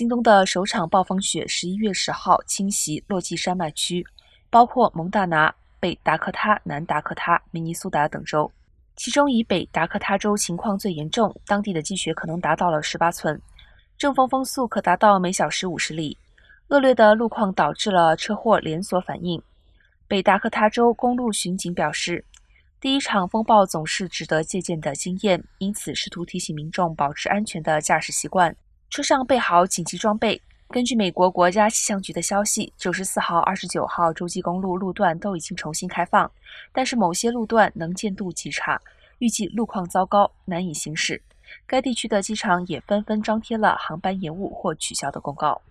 京东的首场暴风雪十一月十号侵袭落基山脉区，包括蒙大拿、北达科他、南达科他、明尼苏达等州。其中以北达科他州情况最严重，当地的积雪可能达到了十八寸，阵风风速可达到每小时五十里。恶劣的路况导致了车祸连锁反应。北达科他州公路巡警表示，第一场风暴总是值得借鉴的经验，因此试图提醒民众保持安全的驾驶习惯，车上备好紧急装备。根据美国国家气象局的消息，九十四号、二十九号洲际公路路段都已经重新开放，但是某些路段能见度极差，预计路况糟糕，难以行驶。该地区的机场也纷纷张贴了航班延误或取消的公告。